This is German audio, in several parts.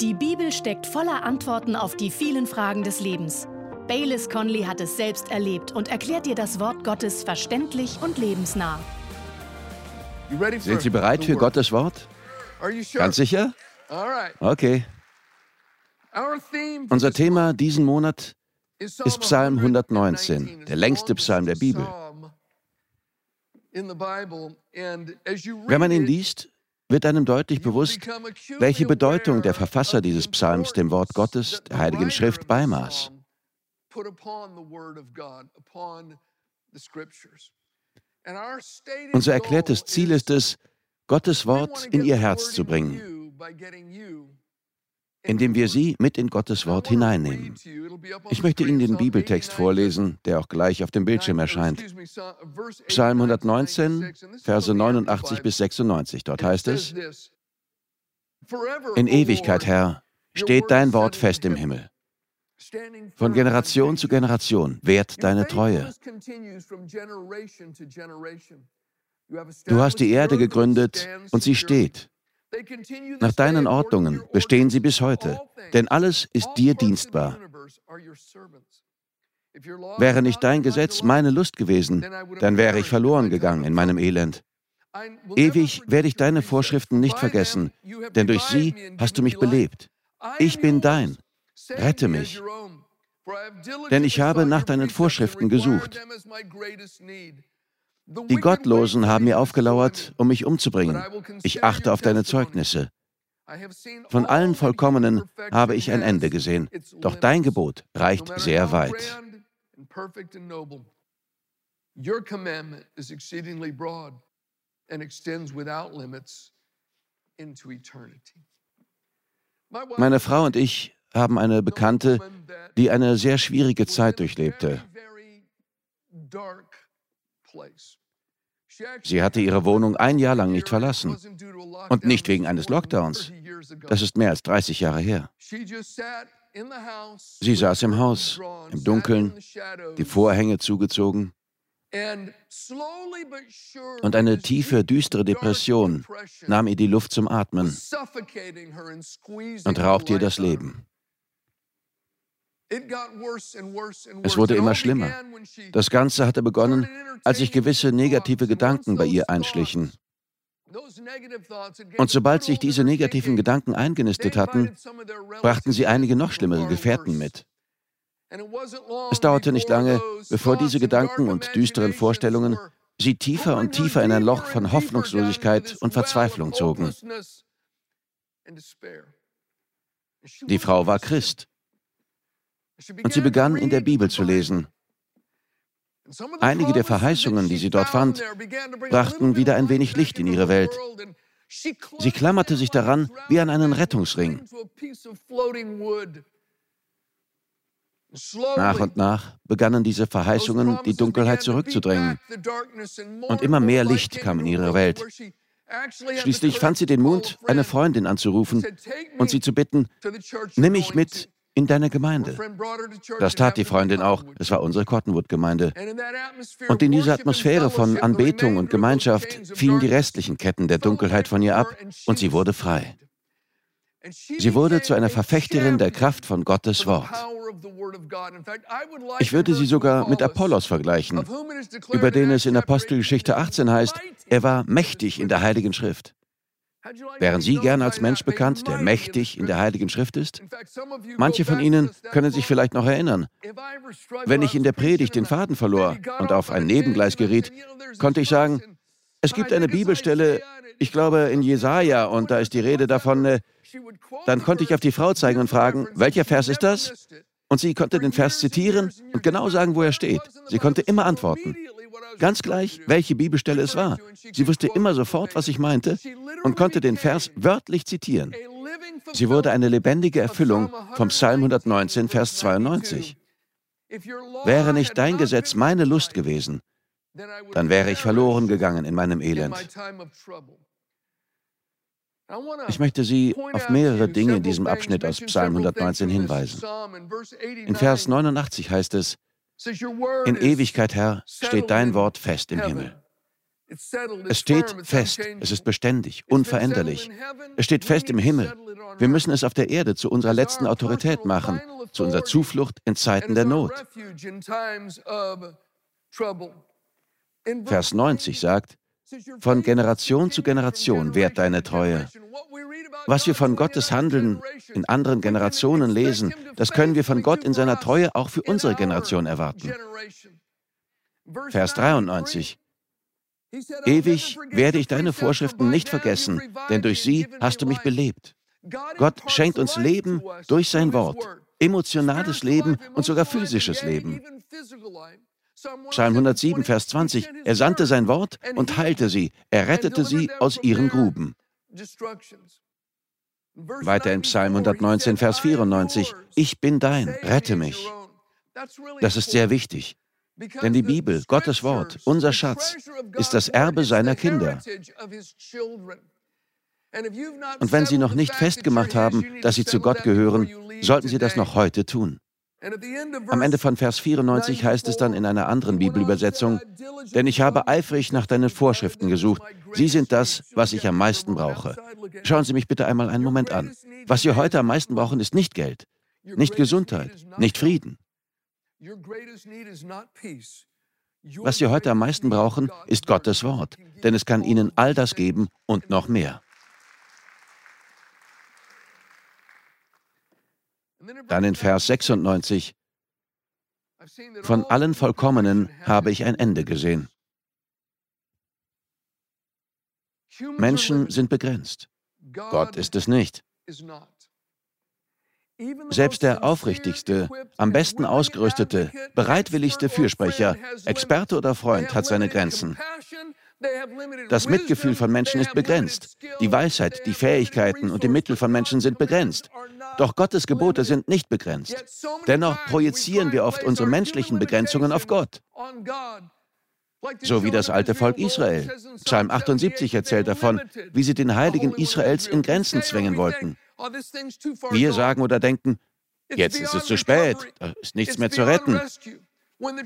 Die Bibel steckt voller Antworten auf die vielen Fragen des Lebens. Baylis Conley hat es selbst erlebt und erklärt dir das Wort Gottes verständlich und lebensnah. Sind Sie bereit für Gottes Wort? Ganz sicher? Okay. Unser Thema diesen Monat ist Psalm 119, der längste Psalm der Bibel. Wenn man ihn liest, wird einem deutlich bewusst, welche Bedeutung der Verfasser dieses Psalms dem Wort Gottes, der Heiligen Schrift, beimaß. Unser erklärtes Ziel ist es, Gottes Wort in ihr Herz zu bringen, indem wir sie mit in Gottes Wort hineinnehmen. Ich möchte Ihnen den Bibeltext vorlesen, der auch gleich auf dem Bildschirm erscheint. Psalm 119, Verse 89 bis 96. Dort heißt es, In Ewigkeit, Herr, steht dein Wort fest im Himmel. Von Generation zu Generation währt deine Treue. Du hast die Erde gegründet und sie steht. Nach deinen Ordnungen bestehen sie bis heute, denn alles ist dir dienstbar. Wäre nicht dein Gesetz meine Lust gewesen, dann wäre ich verloren gegangen in meinem Elend. Ewig werde ich deine Vorschriften nicht vergessen, denn durch sie hast du mich belebt. Ich bin dein. Rette mich. Denn ich habe nach deinen Vorschriften gesucht. Die Gottlosen haben mir aufgelauert, um mich umzubringen. Ich achte auf deine Zeugnisse. Von allen Vollkommenen habe ich ein Ende gesehen, doch dein Gebot reicht sehr weit. Your commandment is exceedingly broad and extends without limits into eternity. Meine Frau und ich haben eine Bekannte, die eine sehr schwierige Zeit durchlebte. Sie hatte ihre Wohnung ein Jahr lang nicht verlassen. Und nicht wegen eines Lockdowns. Das ist mehr als 30 Jahre her. Sie saß im Haus, im Dunkeln, die Vorhänge zugezogen. Und eine tiefe, düstere Depression nahm ihr die Luft zum Atmen und raubte ihr das Leben. Es wurde immer schlimmer. Das Ganze hatte begonnen, als sich gewisse negative Gedanken bei ihr einschlichen. Und sobald sich diese negativen Gedanken eingenistet hatten, brachten sie einige noch schlimmere Gefährten mit. Es dauerte nicht lange, bevor diese Gedanken und düsteren Vorstellungen sie tiefer und tiefer in ein Loch von Hoffnungslosigkeit und Verzweiflung zogen. Die Frau war Christ. Und sie begann in der Bibel zu lesen. Einige der Verheißungen, die sie dort fand, brachten wieder ein wenig Licht in ihre Welt. Sie klammerte sich daran wie an einen Rettungsring. Nach und nach begannen diese Verheißungen, die Dunkelheit zurückzudrängen. Und immer mehr Licht kam in ihre Welt. Schließlich fand sie den Mut, eine Freundin anzurufen und sie zu bitten, nimm mich mit in deine Gemeinde. Das tat die Freundin auch. Es war unsere Cottonwood-Gemeinde. Und in dieser Atmosphäre von Anbetung und Gemeinschaft fielen die restlichen Ketten der Dunkelheit von ihr ab und sie wurde frei. Sie wurde zu einer Verfechterin der Kraft von Gottes Wort. Ich würde sie sogar mit Apollos vergleichen, über den es in Apostelgeschichte 18 heißt, er war mächtig in der Heiligen Schrift. Wären Sie gern als Mensch bekannt, der mächtig in der Heiligen Schrift ist? Manche von Ihnen können sich vielleicht noch erinnern. Wenn ich in der Predigt den Faden verlor und auf ein Nebengleis geriet, konnte ich sagen, es gibt eine Bibelstelle, ich glaube in Jesaja, und da ist die Rede davon, äh, dann konnte ich auf die Frau zeigen und fragen, welcher Vers ist das? Und sie konnte den Vers zitieren und genau sagen, wo er steht. Sie konnte immer antworten. Ganz gleich, welche Bibelstelle es war. Sie wusste immer sofort, was ich meinte und konnte den Vers wörtlich zitieren. Sie wurde eine lebendige Erfüllung vom Psalm 119, Vers 92. Wäre nicht dein Gesetz meine Lust gewesen, dann wäre ich verloren gegangen in meinem Elend. Ich möchte Sie auf mehrere Dinge in diesem Abschnitt aus Psalm 119 hinweisen. In Vers 89 heißt es, in Ewigkeit, Herr, steht dein Wort fest im Himmel. Es steht fest, es ist beständig, unveränderlich. Es steht fest im Himmel. Wir müssen es auf der Erde zu unserer letzten Autorität machen, zu unserer Zuflucht in Zeiten der Not. Vers 90 sagt, von Generation zu Generation währt deine Treue. Was wir von Gottes Handeln in anderen Generationen lesen, das können wir von Gott in seiner Treue auch für unsere Generation erwarten. Vers 93. Ewig werde ich deine Vorschriften nicht vergessen, denn durch sie hast du mich belebt. Gott schenkt uns Leben durch sein Wort, emotionales Leben und sogar physisches Leben. Psalm 107, Vers 20. Er sandte sein Wort und heilte sie. Er rettete sie aus ihren Gruben. Weiter in Psalm 119, Vers 94. Ich bin dein, rette mich. Das ist sehr wichtig. Denn die Bibel, Gottes Wort, unser Schatz, ist das Erbe seiner Kinder. Und wenn Sie noch nicht festgemacht haben, dass Sie zu Gott gehören, sollten Sie das noch heute tun. Am Ende von Vers 94 heißt es dann in einer anderen Bibelübersetzung, denn ich habe eifrig nach deinen Vorschriften gesucht. Sie sind das, was ich am meisten brauche. Schauen Sie mich bitte einmal einen Moment an. Was Sie heute am meisten brauchen, ist nicht Geld, nicht Gesundheit, nicht Frieden. Was Sie heute am meisten brauchen, ist Gottes Wort, denn es kann Ihnen all das geben und noch mehr. Dann in Vers 96, von allen Vollkommenen habe ich ein Ende gesehen. Menschen sind begrenzt. Gott ist es nicht. Selbst der aufrichtigste, am besten ausgerüstete, bereitwilligste Fürsprecher, Experte oder Freund hat seine Grenzen. Das Mitgefühl von Menschen ist begrenzt. Die Weisheit, die Fähigkeiten und die Mittel von Menschen sind begrenzt. Doch Gottes Gebote sind nicht begrenzt. Dennoch projizieren wir oft unsere menschlichen Begrenzungen auf Gott. So wie das alte Volk Israel. Psalm 78 erzählt davon, wie sie den Heiligen Israels in Grenzen zwängen wollten. Wir sagen oder denken, jetzt ist es zu spät, da ist nichts mehr zu retten.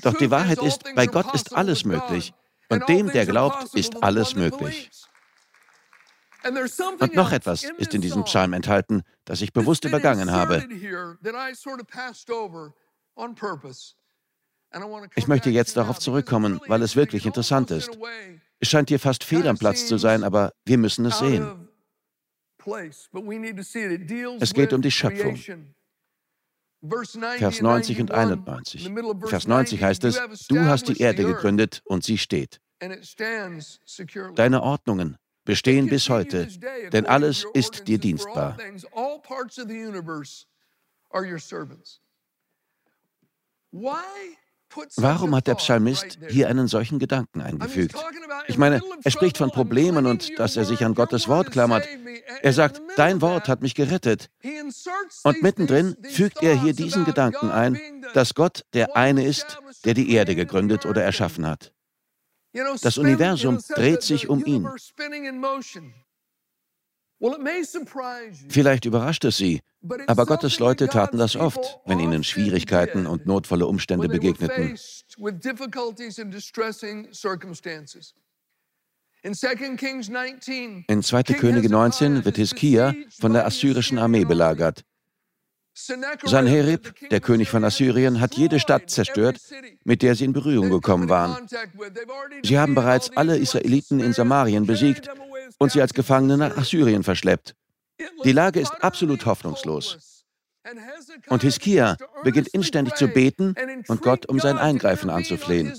Doch die Wahrheit ist, bei Gott ist alles möglich. Und dem, der glaubt, ist alles möglich. Und noch etwas ist in diesem Psalm enthalten, das ich bewusst übergangen habe. Ich möchte jetzt darauf zurückkommen, weil es wirklich interessant ist. Es scheint hier fast fehl am Platz zu sein, aber wir müssen es sehen. Es geht um die Schöpfung. Vers 90 und 91. Vers 90 heißt es, du hast die Erde gegründet und sie steht. Deine Ordnungen bestehen bis heute, denn alles ist dir dienstbar. Warum hat der Psalmist hier einen solchen Gedanken eingefügt? Ich meine, er spricht von Problemen und dass er sich an Gottes Wort klammert. Er sagt, dein Wort hat mich gerettet. Und mittendrin fügt er hier diesen Gedanken ein, dass Gott der eine ist, der die Erde gegründet oder erschaffen hat. Das Universum dreht sich um ihn. Vielleicht überrascht es Sie, aber Gottes Leute taten das oft, wenn ihnen Schwierigkeiten und notvolle Umstände begegneten. In 2. Könige 19 wird Hiskia von der assyrischen Armee belagert. Sanherib, der König von Assyrien, hat jede Stadt zerstört, mit der sie in Berührung gekommen waren. Sie haben bereits alle Israeliten in Samarien besiegt und sie als Gefangene nach Assyrien verschleppt. Die Lage ist absolut hoffnungslos. Und Hiskia beginnt inständig zu beten und Gott um sein Eingreifen anzuflehen.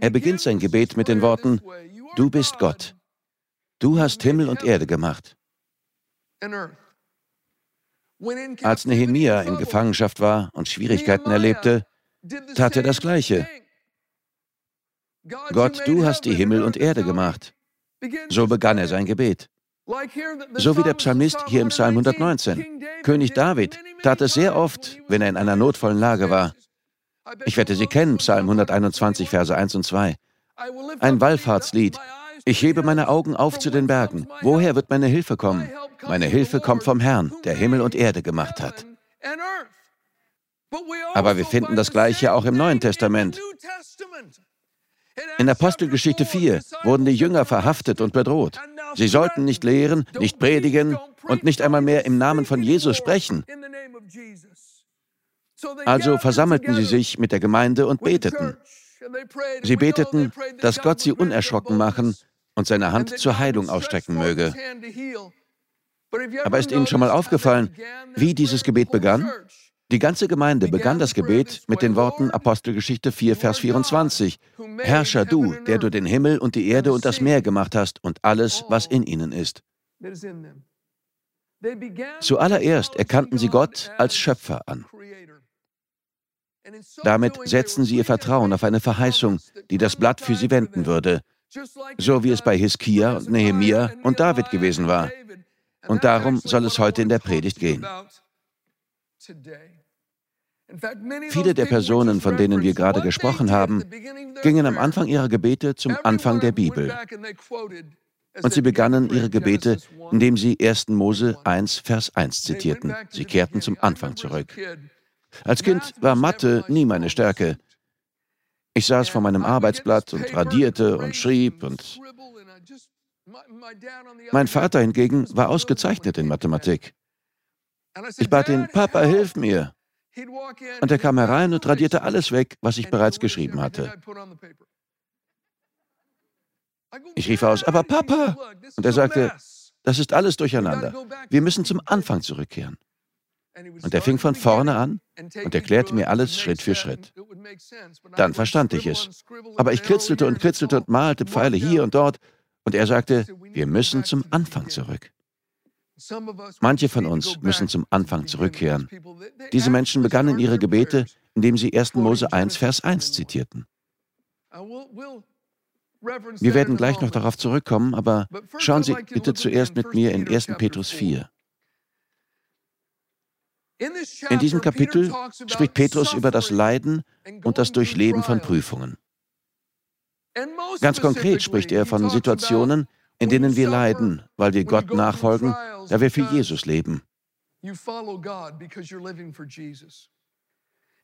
Er beginnt sein Gebet mit den Worten, Du bist Gott. Du hast Himmel und Erde gemacht. Als Nehemia in Gefangenschaft war und Schwierigkeiten erlebte, tat er das Gleiche. Gott, du hast die Himmel und Erde gemacht. So begann er sein Gebet. So wie der Psalmist hier im Psalm 119. König David tat es sehr oft, wenn er in einer notvollen Lage war. Ich wette, Sie kennen Psalm 121, Verse 1 und 2. Ein Wallfahrtslied, ich hebe meine Augen auf zu den Bergen. Woher wird meine Hilfe kommen? Meine Hilfe kommt vom Herrn, der Himmel und Erde gemacht hat. Aber wir finden das Gleiche auch im Neuen Testament. In Apostelgeschichte 4 wurden die Jünger verhaftet und bedroht. Sie sollten nicht lehren, nicht predigen und nicht einmal mehr im Namen von Jesus sprechen. Also versammelten sie sich mit der Gemeinde und beteten. Sie beteten, dass Gott sie unerschrocken machen und seine Hand zur Heilung ausstrecken möge. Aber ist Ihnen schon mal aufgefallen, wie dieses Gebet begann? Die ganze Gemeinde begann das Gebet mit den Worten Apostelgeschichte 4, Vers 24. Herrscher du, der du den Himmel und die Erde und das Meer gemacht hast und alles, was in ihnen ist. Zuallererst erkannten sie Gott als Schöpfer an. Damit setzten sie ihr Vertrauen auf eine Verheißung, die das Blatt für sie wenden würde, so wie es bei Hiskia und Nehemia und David gewesen war. Und darum soll es heute in der Predigt gehen. Viele der Personen, von denen wir gerade gesprochen haben, gingen am Anfang ihrer Gebete zum Anfang der Bibel. Und sie begannen ihre Gebete, indem sie 1. Mose 1, Vers 1 zitierten. Sie kehrten zum Anfang zurück. Als Kind war Mathe nie meine Stärke. Ich saß vor meinem Arbeitsblatt und radierte und schrieb und mein Vater hingegen war ausgezeichnet in Mathematik. Ich bat ihn, Papa, hilf mir. Und er kam herein und radierte alles weg, was ich bereits geschrieben hatte. Ich rief aus, aber Papa! Und er sagte, das ist alles durcheinander. Wir müssen zum Anfang zurückkehren. Und er fing von vorne an und erklärte mir alles Schritt für Schritt. Dann verstand ich es. Aber ich kritzelte und kritzelte und malte Pfeile hier und dort. Und er sagte, wir müssen zum Anfang zurück. Manche von uns müssen zum Anfang zurückkehren. Diese Menschen begannen ihre Gebete, indem sie 1. Mose 1, Vers 1 zitierten. Wir werden gleich noch darauf zurückkommen, aber schauen Sie bitte zuerst mit mir in 1. Petrus 4. In diesem Kapitel spricht Petrus über das Leiden und das Durchleben von Prüfungen. Ganz konkret spricht er von Situationen, in denen wir leiden, weil wir Gott nachfolgen, da wir für Jesus leben.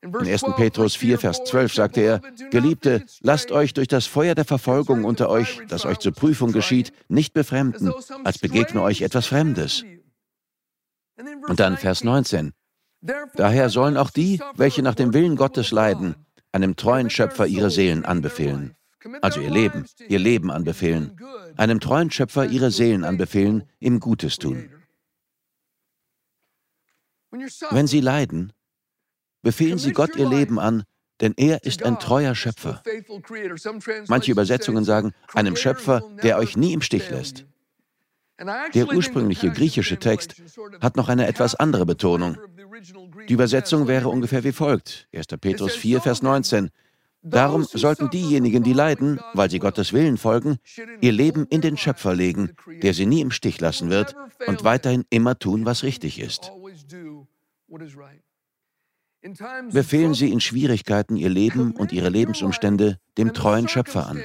In 1. Petrus 4, Vers 12 sagte er, Geliebte, lasst euch durch das Feuer der Verfolgung unter euch, das euch zur Prüfung geschieht, nicht befremden, als begegne euch etwas Fremdes. Und dann Vers 19. Daher sollen auch die, welche nach dem Willen Gottes leiden, einem treuen Schöpfer ihre Seelen anbefehlen. Also ihr Leben, ihr Leben anbefehlen. Einem treuen Schöpfer ihre Seelen anbefehlen, ihm Gutes tun. Wenn sie leiden, befehlen sie Gott ihr Leben an, denn er ist ein treuer Schöpfer. Manche Übersetzungen sagen, einem Schöpfer, der euch nie im Stich lässt. Der ursprüngliche griechische Text hat noch eine etwas andere Betonung. Die Übersetzung wäre ungefähr wie folgt. 1. Petrus 4, Vers 19. Darum sollten diejenigen, die leiden, weil sie Gottes Willen folgen, ihr Leben in den Schöpfer legen, der sie nie im Stich lassen wird und weiterhin immer tun, was richtig ist. Befehlen Sie in Schwierigkeiten Ihr Leben und Ihre Lebensumstände dem treuen Schöpfer an.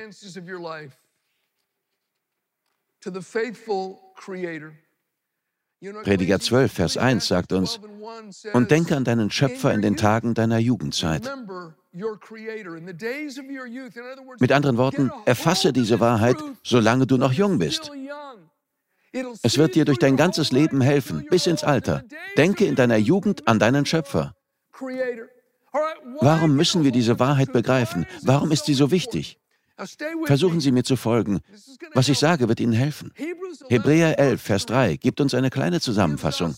Prediger 12, Vers 1 sagt uns, und denke an deinen Schöpfer in den Tagen deiner Jugendzeit. Mit anderen Worten, erfasse diese Wahrheit, solange du noch jung bist. Es wird dir durch dein ganzes Leben helfen, bis ins Alter. Denke in deiner Jugend an deinen Schöpfer. Warum müssen wir diese Wahrheit begreifen? Warum ist sie so wichtig? Versuchen Sie mir zu folgen. Was ich sage, wird Ihnen helfen. Hebräer 11, Vers 3 gibt uns eine kleine Zusammenfassung.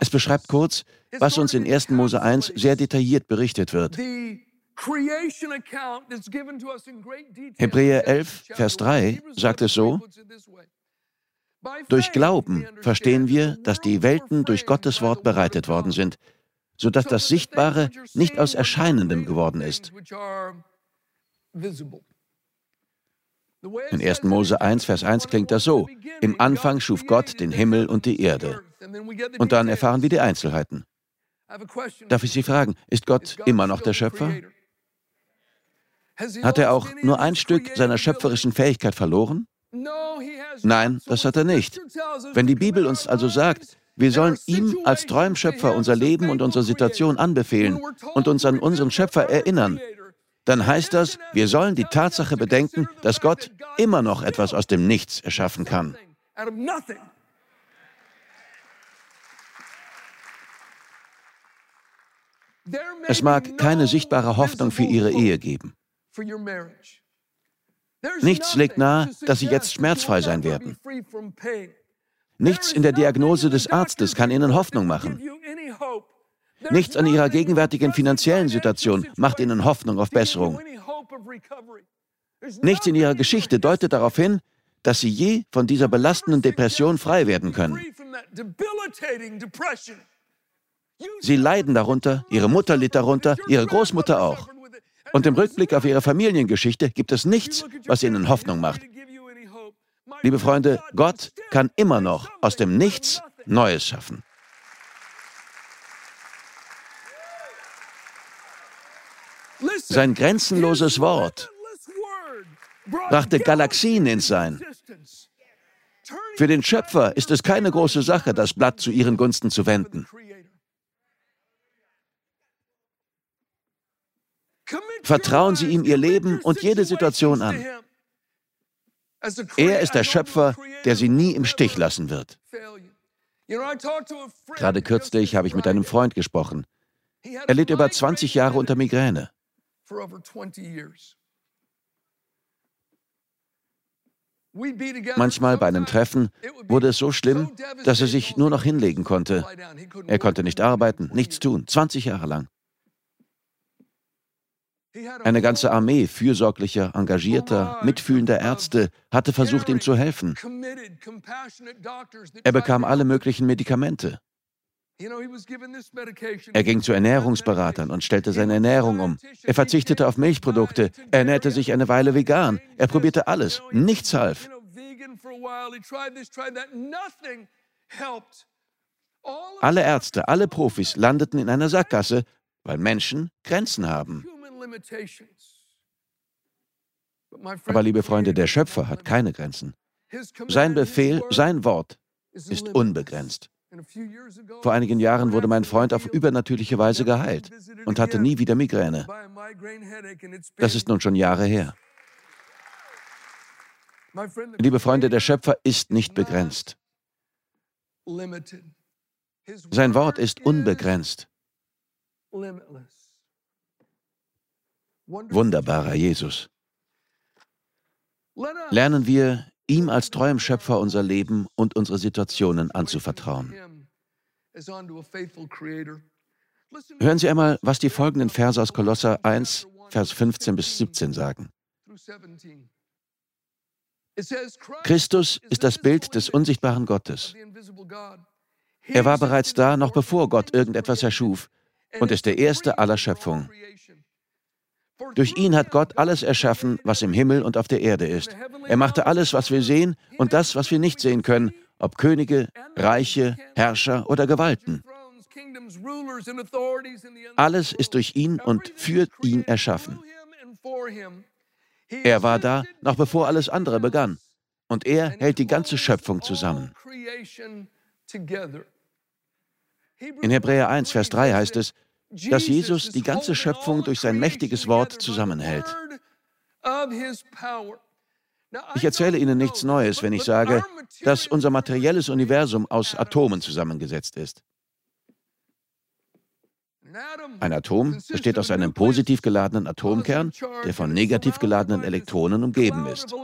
Es beschreibt kurz, was uns in 1. Mose 1 sehr detailliert berichtet wird. Hebräer 11, Vers 3 sagt es so, durch Glauben verstehen wir, dass die Welten durch Gottes Wort bereitet worden sind, sodass das Sichtbare nicht aus Erscheinendem geworden ist. In 1. Mose 1, Vers 1 klingt das so. Im Anfang schuf Gott den Himmel und die Erde. Und dann erfahren wir die Einzelheiten. Darf ich Sie fragen, ist Gott immer noch der Schöpfer? Hat er auch nur ein Stück seiner schöpferischen Fähigkeit verloren? Nein, das hat er nicht. Wenn die Bibel uns also sagt, wir sollen ihm als treuem Schöpfer unser Leben und unsere Situation anbefehlen und uns an unseren Schöpfer erinnern, dann heißt das, wir sollen die Tatsache bedenken, dass Gott immer noch etwas aus dem Nichts erschaffen kann. Es mag keine sichtbare Hoffnung für Ihre Ehe geben. Nichts legt nahe, dass Sie jetzt schmerzfrei sein werden. Nichts in der Diagnose des Arztes kann Ihnen Hoffnung machen. Nichts an Ihrer gegenwärtigen finanziellen Situation macht Ihnen Hoffnung auf Besserung. Nichts in Ihrer Geschichte deutet darauf hin, dass Sie je von dieser belastenden Depression frei werden können. Sie leiden darunter, Ihre Mutter litt darunter, Ihre Großmutter auch. Und im Rückblick auf Ihre Familiengeschichte gibt es nichts, was Ihnen Hoffnung macht. Liebe Freunde, Gott kann immer noch aus dem Nichts Neues schaffen. Sein grenzenloses Wort brachte Galaxien ins Sein. Für den Schöpfer ist es keine große Sache, das Blatt zu ihren Gunsten zu wenden. Vertrauen Sie ihm Ihr Leben und jede Situation an. Er ist der Schöpfer, der Sie nie im Stich lassen wird. Gerade kürzlich habe ich mit einem Freund gesprochen. Er litt über 20 Jahre unter Migräne. Manchmal bei einem Treffen wurde es so schlimm, dass er sich nur noch hinlegen konnte. Er konnte nicht arbeiten, nichts tun, 20 Jahre lang. Eine ganze Armee fürsorglicher, engagierter, mitfühlender Ärzte hatte versucht, ihm zu helfen. Er bekam alle möglichen Medikamente. Er ging zu Ernährungsberatern und stellte seine Ernährung um. Er verzichtete auf Milchprodukte. Er ernährte sich eine Weile vegan. Er probierte alles. Nichts half. Alle Ärzte, alle Profis landeten in einer Sackgasse, weil Menschen Grenzen haben. Aber liebe Freunde, der Schöpfer hat keine Grenzen. Sein Befehl, sein Wort ist unbegrenzt. Vor einigen Jahren wurde mein Freund auf übernatürliche Weise geheilt und hatte nie wieder Migräne. Das ist nun schon Jahre her. Liebe Freunde, der Schöpfer ist nicht begrenzt. Sein Wort ist unbegrenzt. Wunderbarer Jesus. Lernen wir, ihm als treuem Schöpfer unser Leben und unsere Situationen anzuvertrauen. Hören Sie einmal, was die folgenden Verse aus Kolosser 1, Vers 15 bis 17 sagen. Christus ist das Bild des unsichtbaren Gottes. Er war bereits da, noch bevor Gott irgendetwas erschuf, und ist der Erste aller Schöpfung. Durch ihn hat Gott alles erschaffen, was im Himmel und auf der Erde ist. Er machte alles, was wir sehen und das, was wir nicht sehen können, ob Könige, Reiche, Herrscher oder Gewalten. Alles ist durch ihn und für ihn erschaffen. Er war da, noch bevor alles andere begann. Und er hält die ganze Schöpfung zusammen. In Hebräer 1, Vers 3 heißt es, dass Jesus die ganze Schöpfung durch sein mächtiges Wort zusammenhält. Ich erzähle Ihnen nichts Neues, wenn ich sage, dass unser materielles Universum aus Atomen zusammengesetzt ist. Ein Atom besteht aus einem positiv geladenen Atomkern, der von negativ geladenen Elektronen umgeben ist.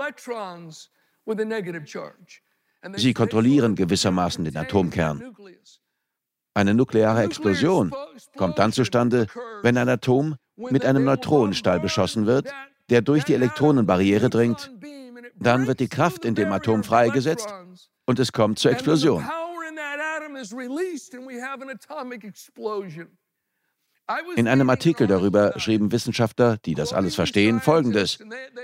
Sie kontrollieren gewissermaßen den Atomkern. Eine nukleare Explosion kommt dann zustande, wenn ein Atom mit einem Neutronenstahl beschossen wird, der durch die Elektronenbarriere dringt. Dann wird die Kraft in dem Atom freigesetzt und es kommt zur Explosion. In einem Artikel darüber schrieben Wissenschaftler, die das alles verstehen, Folgendes.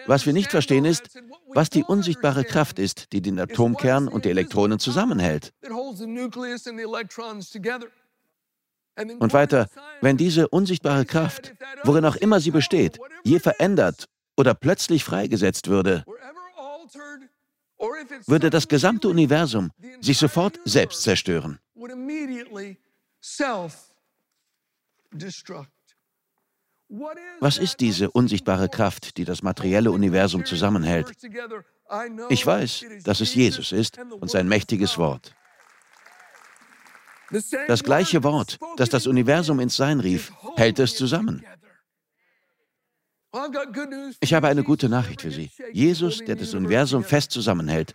Was wir nicht verstehen ist, was die unsichtbare Kraft ist, die den Atomkern und die Elektronen zusammenhält. Und weiter, wenn diese unsichtbare Kraft, worin auch immer sie besteht, je verändert oder plötzlich freigesetzt würde, würde das gesamte Universum sich sofort selbst zerstören. Was ist diese unsichtbare Kraft, die das materielle Universum zusammenhält? Ich weiß, dass es Jesus ist und sein mächtiges Wort. Das gleiche Wort, das das Universum ins Sein rief, hält es zusammen. Ich habe eine gute Nachricht für Sie. Jesus, der das Universum fest zusammenhält,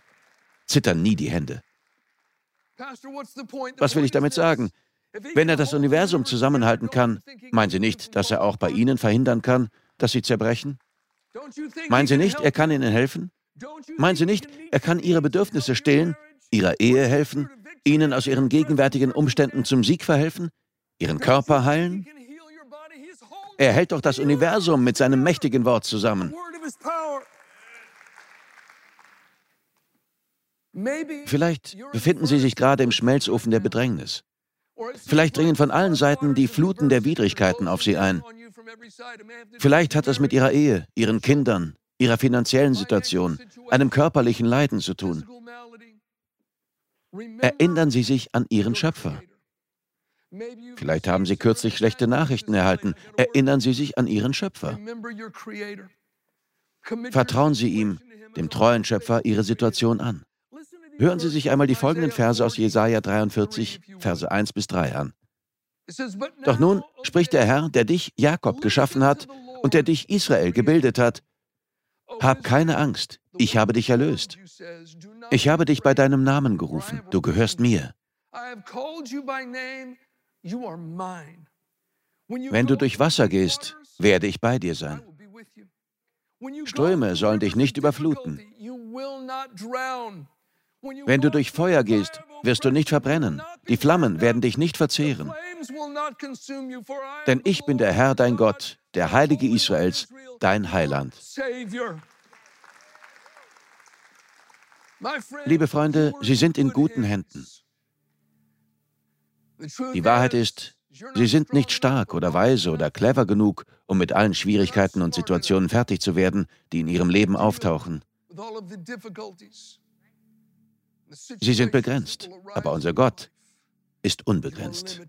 zittern nie die Hände. Was will ich damit sagen? Wenn er das Universum zusammenhalten kann, meinen Sie nicht, dass er auch bei Ihnen verhindern kann, dass Sie zerbrechen? Meinen Sie nicht, er kann Ihnen helfen? Meinen Sie nicht, er kann Ihre Bedürfnisse stillen, Ihrer Ehe helfen, Ihnen aus Ihren gegenwärtigen Umständen zum Sieg verhelfen, Ihren Körper heilen? Er hält doch das Universum mit seinem mächtigen Wort zusammen. Vielleicht befinden Sie sich gerade im Schmelzofen der Bedrängnis. Vielleicht dringen von allen Seiten die Fluten der Widrigkeiten auf Sie ein. Vielleicht hat es mit Ihrer Ehe, Ihren Kindern, Ihrer finanziellen Situation, einem körperlichen Leiden zu tun. Erinnern Sie sich an Ihren Schöpfer. Vielleicht haben Sie kürzlich schlechte Nachrichten erhalten. Erinnern Sie sich an Ihren Schöpfer. Vertrauen Sie ihm, dem treuen Schöpfer, Ihre Situation an. Hören Sie sich einmal die folgenden Verse aus Jesaja 43, Verse 1 bis 3 an. Doch nun spricht der Herr, der dich, Jakob, geschaffen hat und der dich, Israel, gebildet hat. Hab keine Angst, ich habe dich erlöst. Ich habe dich bei deinem Namen gerufen, du gehörst mir. Wenn du durch Wasser gehst, werde ich bei dir sein. Ströme sollen dich nicht überfluten. Wenn du durch Feuer gehst, wirst du nicht verbrennen. Die Flammen werden dich nicht verzehren. Denn ich bin der Herr, dein Gott, der Heilige Israels, dein Heiland. Liebe Freunde, Sie sind in guten Händen. Die Wahrheit ist, Sie sind nicht stark oder weise oder clever genug, um mit allen Schwierigkeiten und Situationen fertig zu werden, die in Ihrem Leben auftauchen. Sie sind begrenzt, aber unser Gott ist unbegrenzt.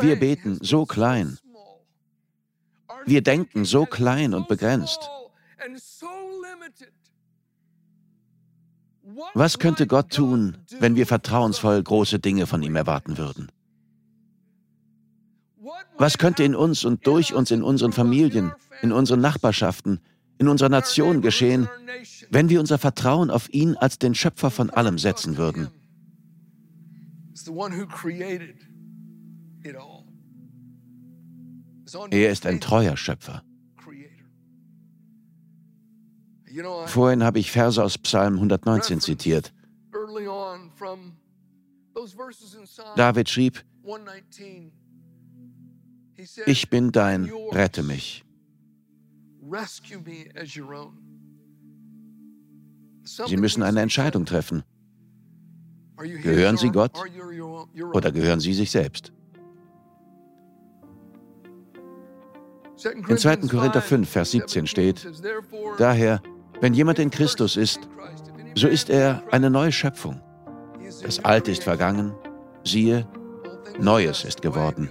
Wir beten so klein. Wir denken so klein und begrenzt. Was könnte Gott tun, wenn wir vertrauensvoll große Dinge von ihm erwarten würden? Was könnte in uns und durch uns in unseren Familien, in unseren Nachbarschaften, in unserer Nation geschehen, wenn wir unser Vertrauen auf ihn als den Schöpfer von allem setzen würden. Er ist ein treuer Schöpfer. Vorhin habe ich Verse aus Psalm 119 zitiert. David schrieb, ich bin dein, rette mich. Sie müssen eine Entscheidung treffen. Gehören Sie Gott oder gehören Sie sich selbst? In 2. Korinther 5, Vers 17 steht, daher, wenn jemand in Christus ist, so ist er eine neue Schöpfung. Das Alte ist vergangen, siehe, Neues ist geworden.